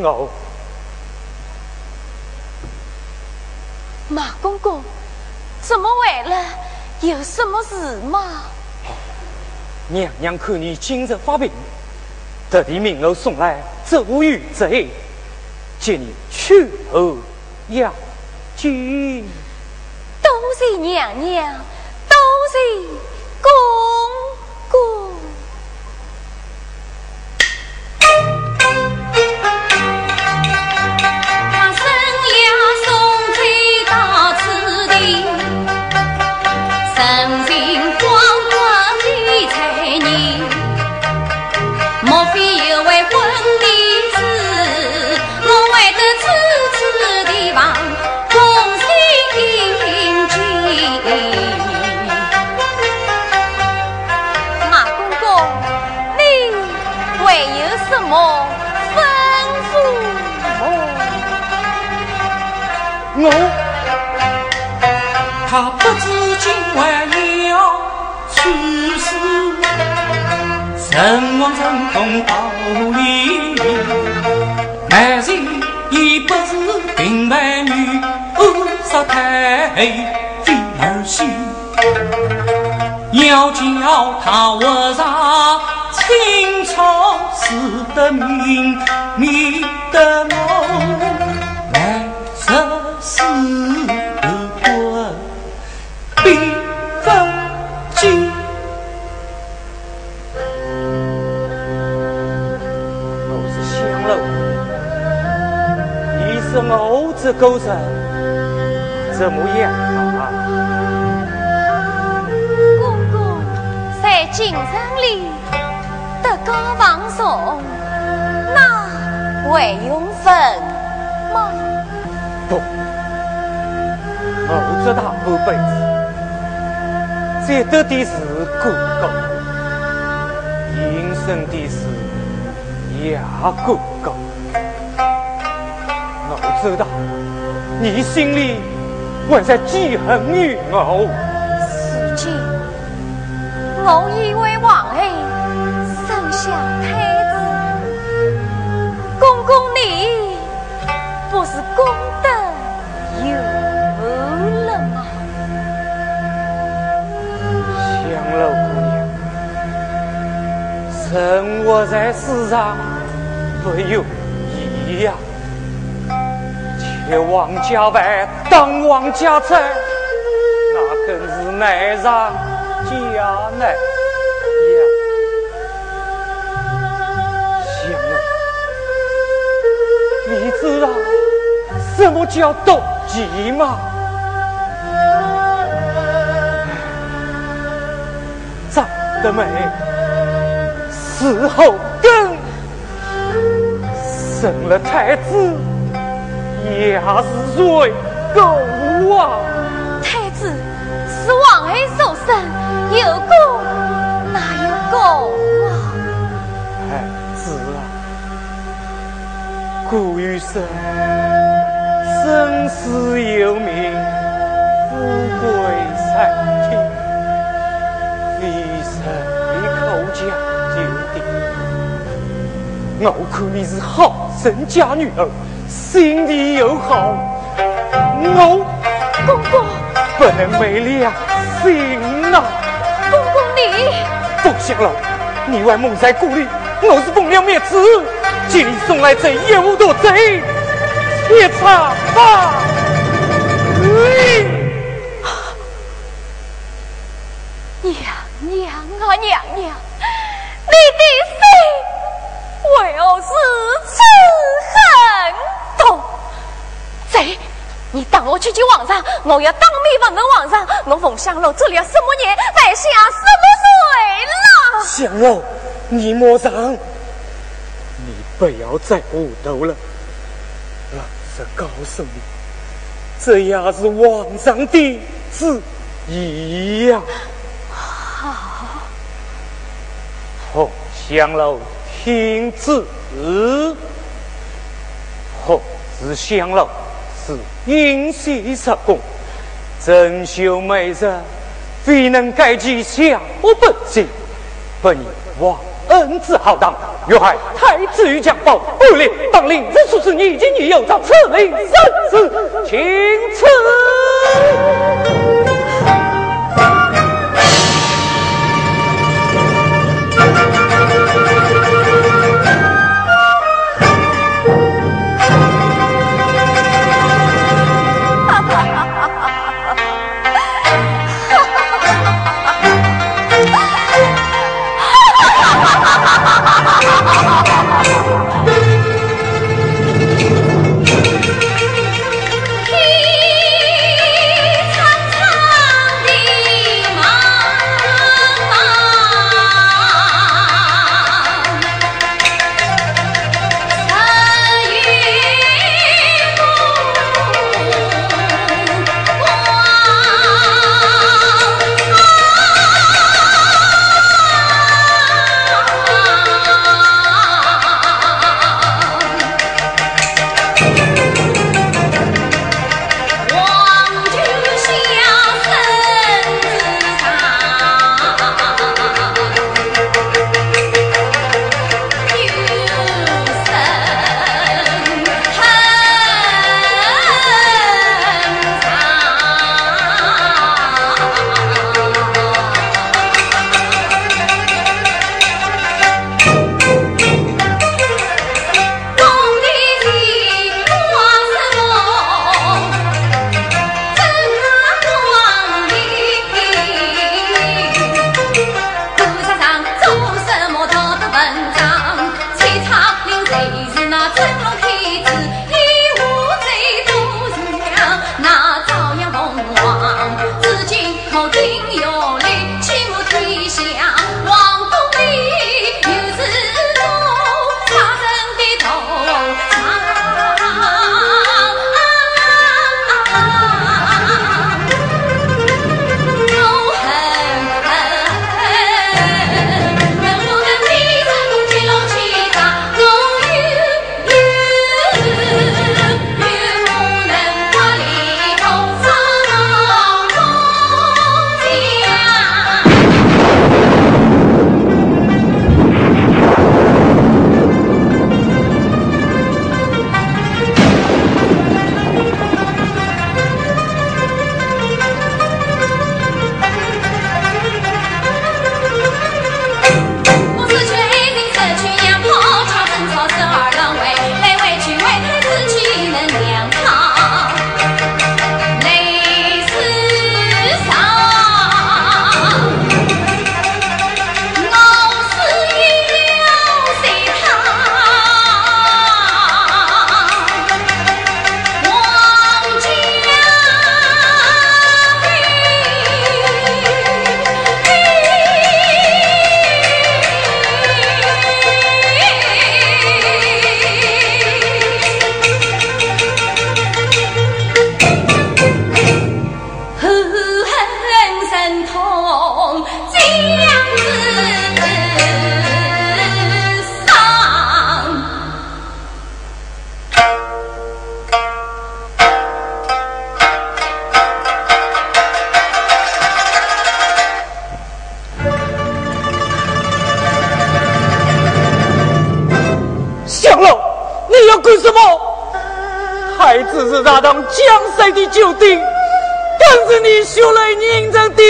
是我。马公公，怎么回来？有什么事吗？娘娘看你今日发病，特地命我送来周玉贼，借你去后养军。多谢娘娘，多谢他不知今晚要去世，神王神通道理，乃是已不是平凡女，恶杀太妃儿媳，要叫他活上清朝死的命，你的我子勾人，怎么样啊？公公在京城里德高望重，那会用分吗？不。我这大半辈子，最得的是过高，应生的事也过高。我知道你心里还在记恨于我。世间，我以为王爷生下太子，公公你不是功德有了吗？香楼姑娘。生活在世上不容易呀，却王家外当王家财，那更是难上加难呀。香儿，你知道什么叫妒忌吗？长得美。死后更生了太子，也是罪过啊！太子是王妃所生，有功哪有功啊？太子啊，古语说：“生死有命，富贵在天。”你是一口讲。我看你是好生家女儿，心地又好，我公公不能没良心呐。公公你不行了，你外蒙在故里，我是奉了灭子，接你送来这妖多贼，别查吧。娘娘啊娘娘，你的心。为何是此恨痛？贼！你当我去见皇上，我要当面问问皇上，我冯香楼做了什么孽，犯下什么罪了？香楼，你莫上，你不要再胡头了。老实告诉你，这也是皇上的旨意呀。好，冯香楼。听旨，何是香楼？是英秀十宫，真秀美人，非能改其下不敬，不你王恩赐浩荡。欲害太子于将报，不令当令这数次你今已有诏赐令圣旨，请赐。就定，更是你修来人生的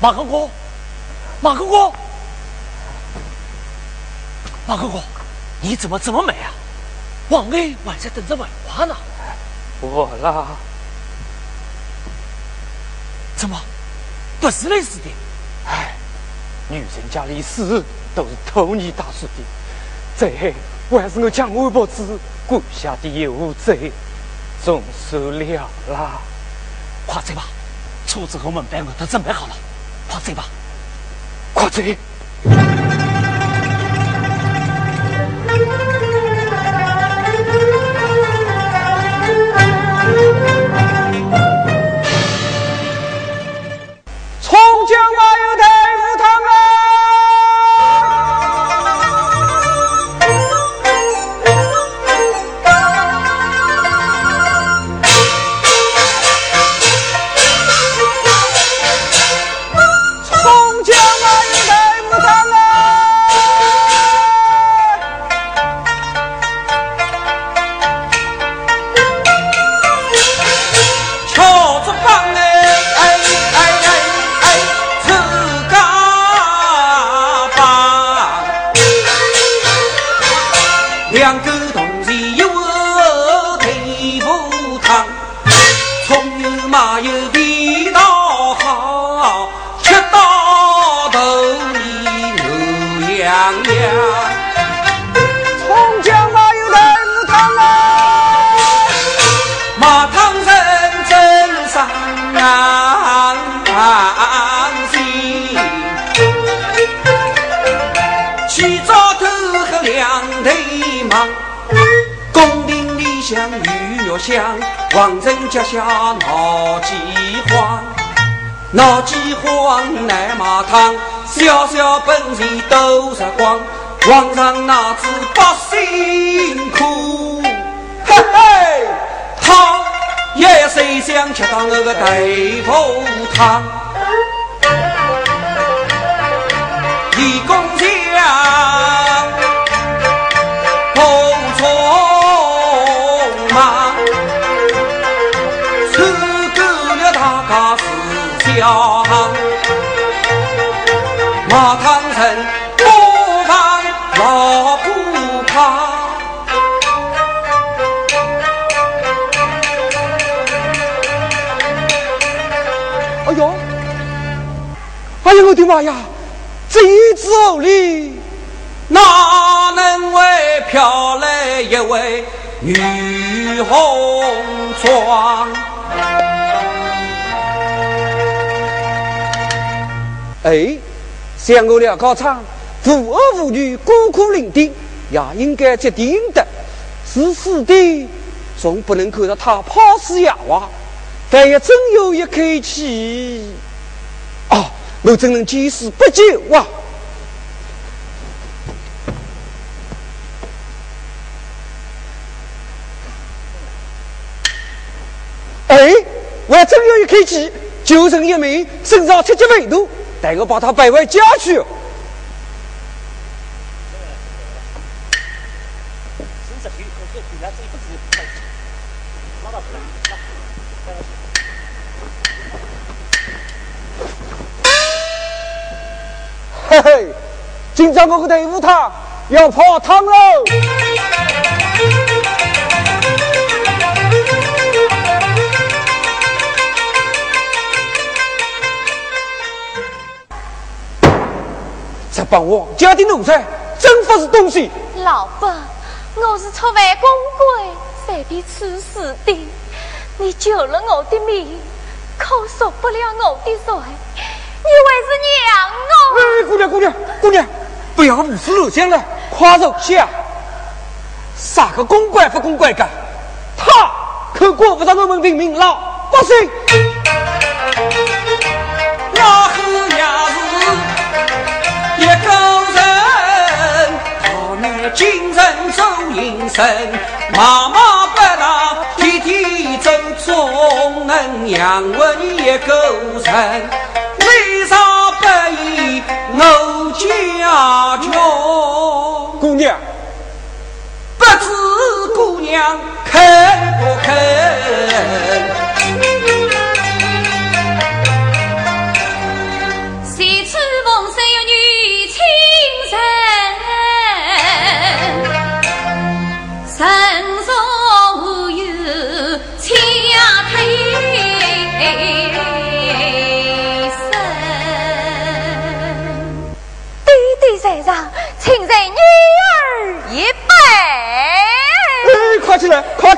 马哥哥，马哥哥，马哥哥，你怎么这么美啊？王爷还在等着买花呢。我啦，怎么不是类似的？哎，女人家的事都是托你打算的，这还是我将微博子跪下的有罪，总算了啦。快走吧，车子和门板我都准备好了。跑贼吧，快贼！想王城脚下闹饥荒，闹饥荒来马汤，小小本钱都杀光，皇上哪知百姓苦？嘿嘿，他也谁想吃到那个豆腐汤？李公家。马唐城不防老不怕。哎呦，哎呦我的妈呀！这一子里哪能为飘来一位女红妆？哎，像我俩高唱，无儿无女，孤苦伶仃，也应该决定的。是死的，总不能看到他抛尸野娃。但也真有一口气，啊，我真能见死不救哇？哎，我还真有一口气，救人一命，身上七级飞度。带我把他摆回家去。嘿嘿，今朝我个队伍他要泡汤喽！帮我家的奴才，真不是东西。老伯，我是出外公归，才被处死的。你救了我的命，可赎不了我的罪。你为是娘我。哎，姑娘，姑娘，姑娘，不要胡思乱想了，快坐下。啥个公关不公关的？他可过不上我们平民老百姓。老虎呀！精神走营生，妈妈不大，天天走总能养活你一个人。为啥不依我家穷？姑娘，不知姑娘肯不肯？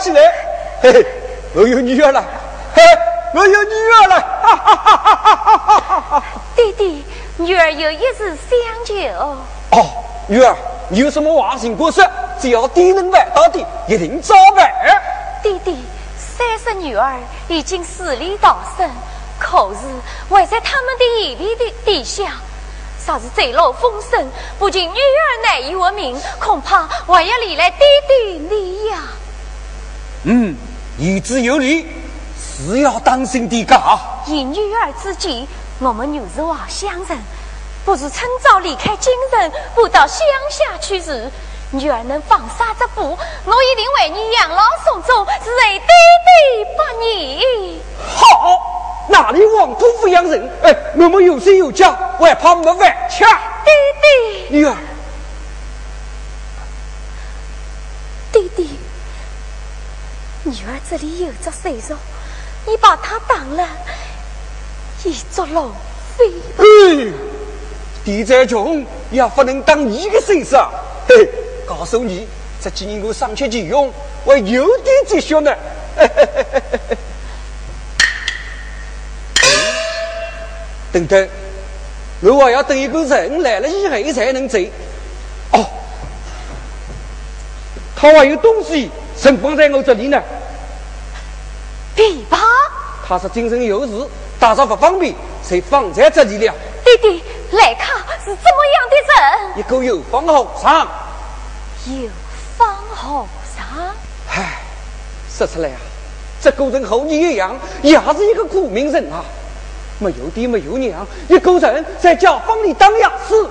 起来！嘿嘿，我有女儿了，嘿，我有女儿了！哈哈哈哈哈哈！弟弟，女儿有一事相求。哦，女儿，你有什么话尽管说，只要爹能办到的，一定照办。弟弟，三十女儿已经死里逃生，可是还在他们的眼皮的底下。若是坠落风声，不仅女儿难以活命，恐怕还要连累弟弟你呀。嗯，言之有理，是要当心的噶。以女儿之计，我们又是话乡人，不是趁早离开京城，不到乡下去时，女儿能放啥子步，我一定为你养老送终，是弟弟不你。好。哪里王土抚养人？哎，我们有谁有家，还怕没饭吃？爹爹，女儿，弟弟，女儿这里有着岁数，你把她当了一座龙飞。哎，地再穷也不能当你的岁数。嘿，告诉你，这几年我上学去用，我有点积蓄呢。嘿嘿嘿嘿嘿。等等，我还要等一个人来了以后才能走。哦，他还有东西存放在我这里呢。琵琶？他是精神有事，打扫不方便，才放在这里了。弟弟，来看是怎么样的人？一个有方和尚。有方和尚？唉，说出来啊，这个人和你一样，也是一个苦命人啊。没有爹，没有娘，一个人在教坊里当哑子。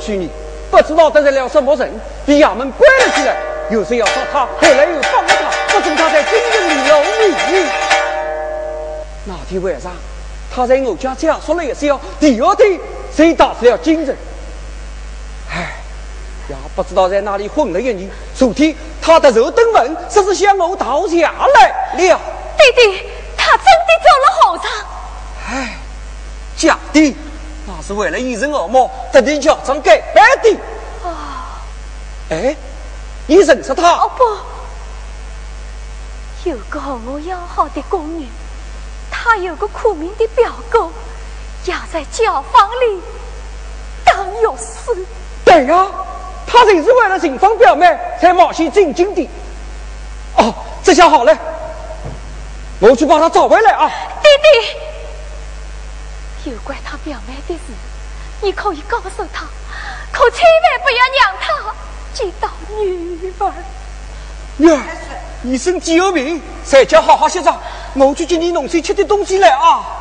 去年不知道得罪了什么人，被衙门关了起来。有谁要杀他，后来又放了他，在京城里露面。那天晚上，他在我家讲说了一宵，第二天才到了京城。唉，也不知道在哪里混了一年。昨天他的肉登门，说是向我讨下来了。弟弟，他真的做了和尚。唉，假的，那是为了一人耳目，特地假装改扮的。啊，哎，你认识他？哦不，有个和我要好的宫女，他有个苦命的表哥，也在教坊里当药师。对呀，他就是为了寻访表妹才冒险进京的。哦，这下好了，我去把他找回来啊！弟弟。有关他表妹的事，你可以告诉他，可千万不要让他见到女儿。女儿，你身体有病，在家好好歇着，我去接你农村吃的东西来啊。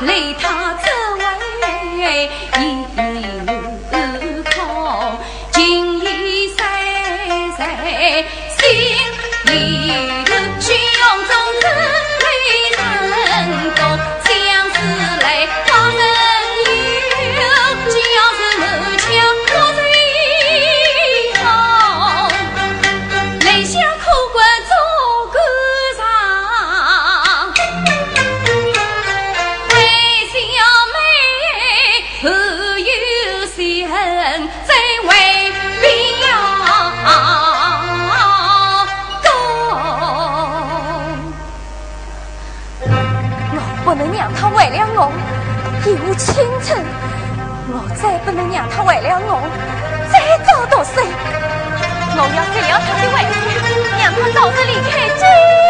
累他不能让他为了我一无青春我再不能让他为了我再遭到罪我要给了他的外家让他早日离开这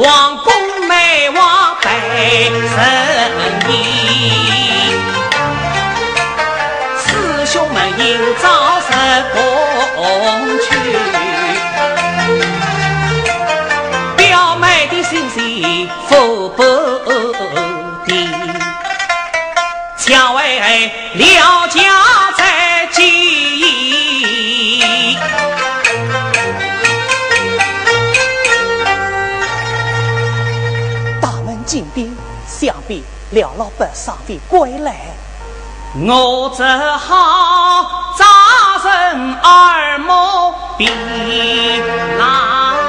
王公进兵想必廖老板尚未归来，我只好扎人耳目避难。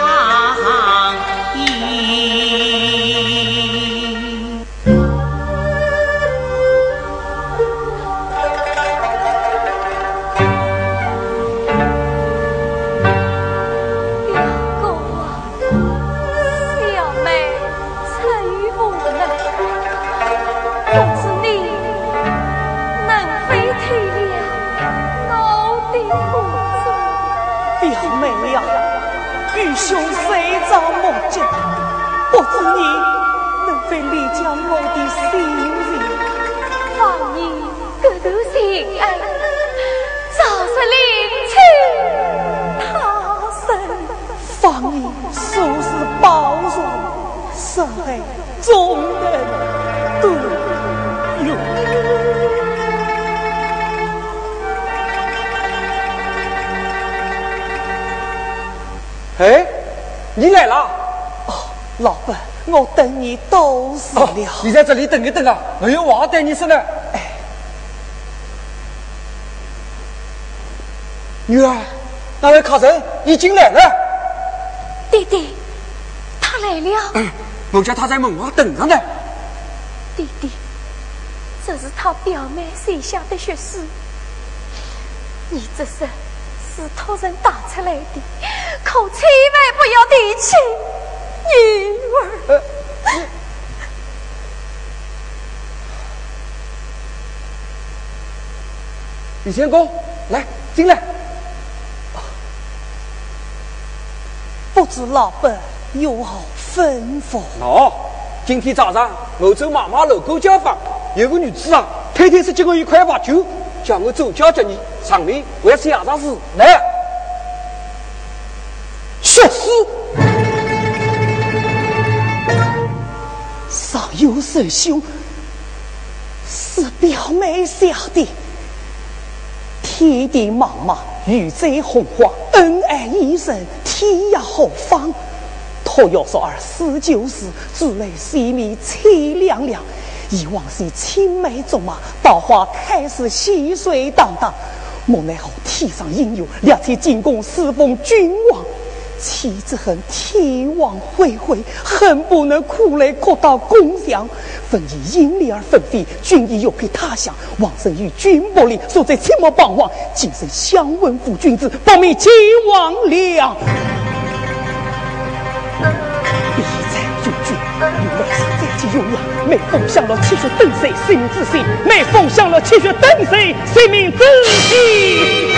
我的心意？放你这段心爱，早日领取他生。放你说是包容，实为众人都有。哎。你来了，哦，老板，我等你多时了。你在这里等一等啊，我有话对你说呢。哎，女儿，那位客人已经来了。弟弟，他来了。嗯，我叫他在门外等着呢。弟弟，这是他表妹写下的血书，你这是。是托人打出来的，可千万不要提起女儿。李仙公，来进来。不知老板有何吩咐？哦，今天早上我走妈妈路过家访，有个女子啊，天天是接我一块把酒。叫我走家叫你上面为下上事来，上有神兄，是表妹小弟。天地茫茫，宇宙洪荒，恩爱一生，天涯何方？他要说儿死就是，自来心里凄凉凉。以往是青梅竹马，桃花开时细水荡荡。莫奈何天上应有，两天进宫侍奉君王。妻子恨天网恢恢，恨不能苦来哭到宫墙。分以阴里而分飞，君已有配他乡。王生与君不离，所在切莫彷徨。今生相问夫君子，保命秦王良。必在救君，有来生再起鸳鸯，每逢享乐气血等谁，生命之息；每逢享乐气血等谁，生命之息。